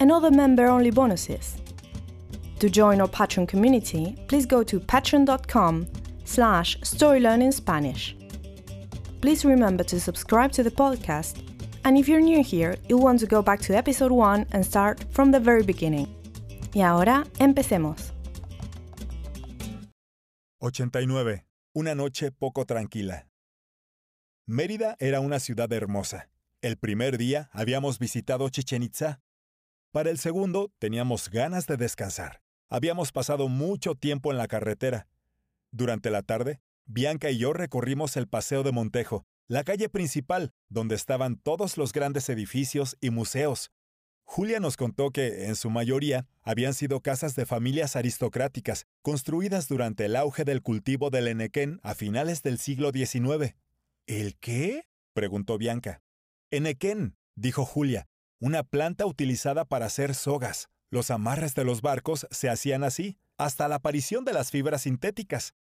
and other member-only bonuses. To join our Patreon community, please go to patreon.com slash storylearningspanish. Please remember to subscribe to the podcast, and if you're new here, you'll want to go back to episode 1 and start from the very beginning. Y ahora, empecemos. 89. Una noche poco tranquila. Mérida era una ciudad hermosa. El primer día habíamos visitado Chichen Itza para el segundo, teníamos ganas de descansar. Habíamos pasado mucho tiempo en la carretera. Durante la tarde, Bianca y yo recorrimos el Paseo de Montejo, la calle principal, donde estaban todos los grandes edificios y museos. Julia nos contó que, en su mayoría, habían sido casas de familias aristocráticas, construidas durante el auge del cultivo del enequén a finales del siglo XIX. ¿El qué? preguntó Bianca. Enequén, dijo Julia, una planta utilizada para hacer sogas. Los amarres de los barcos se hacían así, hasta la aparición de las fibras sintéticas.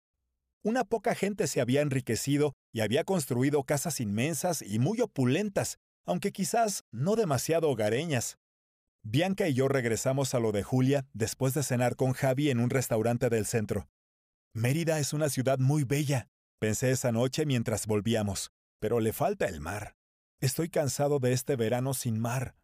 Una poca gente se había enriquecido y había construido casas inmensas y muy opulentas, aunque quizás no demasiado hogareñas. Bianca y yo regresamos a lo de Julia después de cenar con Javi en un restaurante del centro. Mérida es una ciudad muy bella, pensé esa noche mientras volvíamos, pero le falta el mar. Estoy cansado de este verano sin mar.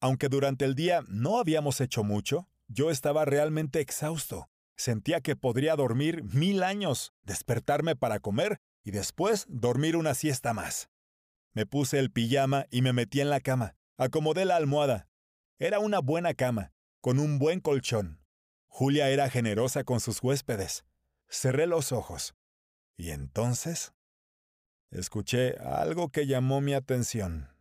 Aunque durante el día no habíamos hecho mucho, yo estaba realmente exhausto. Sentía que podría dormir mil años, despertarme para comer y después dormir una siesta más. Me puse el pijama y me metí en la cama. Acomodé la almohada. Era una buena cama, con un buen colchón. Julia era generosa con sus huéspedes. Cerré los ojos. Y entonces... Escuché algo que llamó mi atención.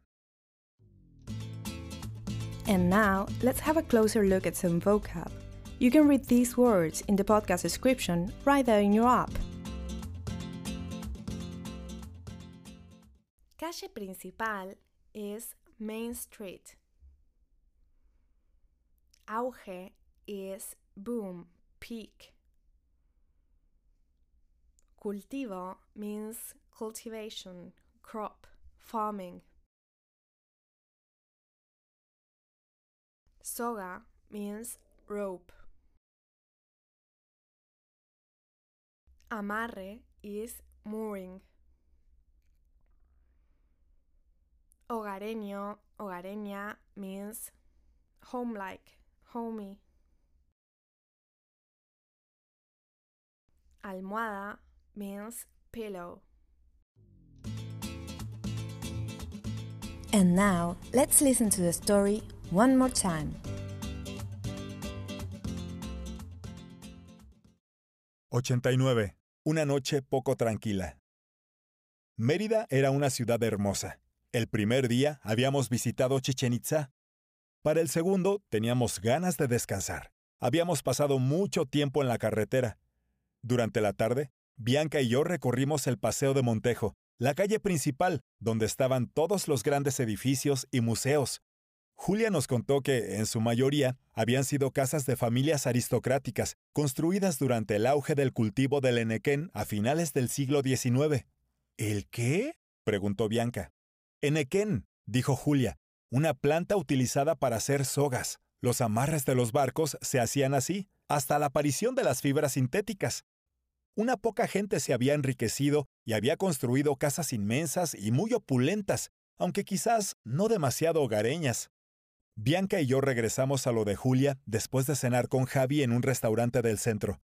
And now, let's have a closer look at some vocab. You can read these words in the podcast description right there in your app. Calle principal is Main Street. Auge is boom, peak. Cultivo means cultivation, crop, farming. Soga means rope. Amarre is mooring. Hogareño, hogareña means home-like, homey. Almohada means pillow. And now, let's listen to the story one more time. «89. Una noche poco tranquila. Mérida era una ciudad hermosa. El primer día habíamos visitado Chichen Itza. Para el segundo teníamos ganas de descansar. Habíamos pasado mucho tiempo en la carretera. Durante la tarde, Bianca y yo recorrimos el Paseo de Montejo, la calle principal, donde estaban todos los grandes edificios y museos. Julia nos contó que, en su mayoría, habían sido casas de familias aristocráticas, construidas durante el auge del cultivo del enequén a finales del siglo XIX. ¿El qué? preguntó Bianca. Enequén, dijo Julia, una planta utilizada para hacer sogas. Los amarres de los barcos se hacían así, hasta la aparición de las fibras sintéticas. Una poca gente se había enriquecido y había construido casas inmensas y muy opulentas, aunque quizás no demasiado hogareñas. Bianca y yo regresamos a lo de Julia después de cenar con Javi en un restaurante del centro.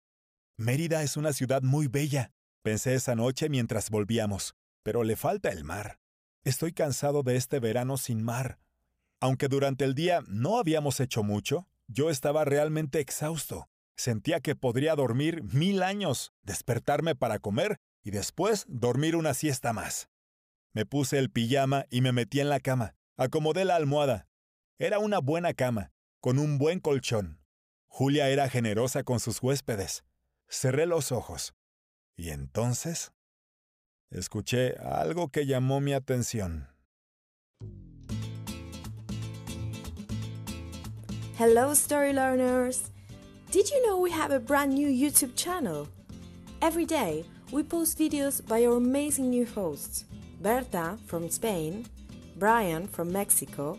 Mérida es una ciudad muy bella, Pensé esa noche mientras volvíamos, pero le falta el mar. Estoy cansado de este verano sin mar. Aunque durante el día no habíamos hecho mucho, yo estaba realmente exhausto. Sentía que podría dormir mil años, despertarme para comer y después dormir una siesta más. Me puse el pijama y me metí en la cama. Acomodé la almohada. Era una buena cama, con un buen colchón. Julia era generosa con sus huéspedes. Cerré los ojos. Y entonces escuché algo que llamó mi atención. Hello, story learners! Did you know we have a brand new YouTube channel? Every day, we post videos by our amazing new hosts Berta from Spain, Brian from Mexico,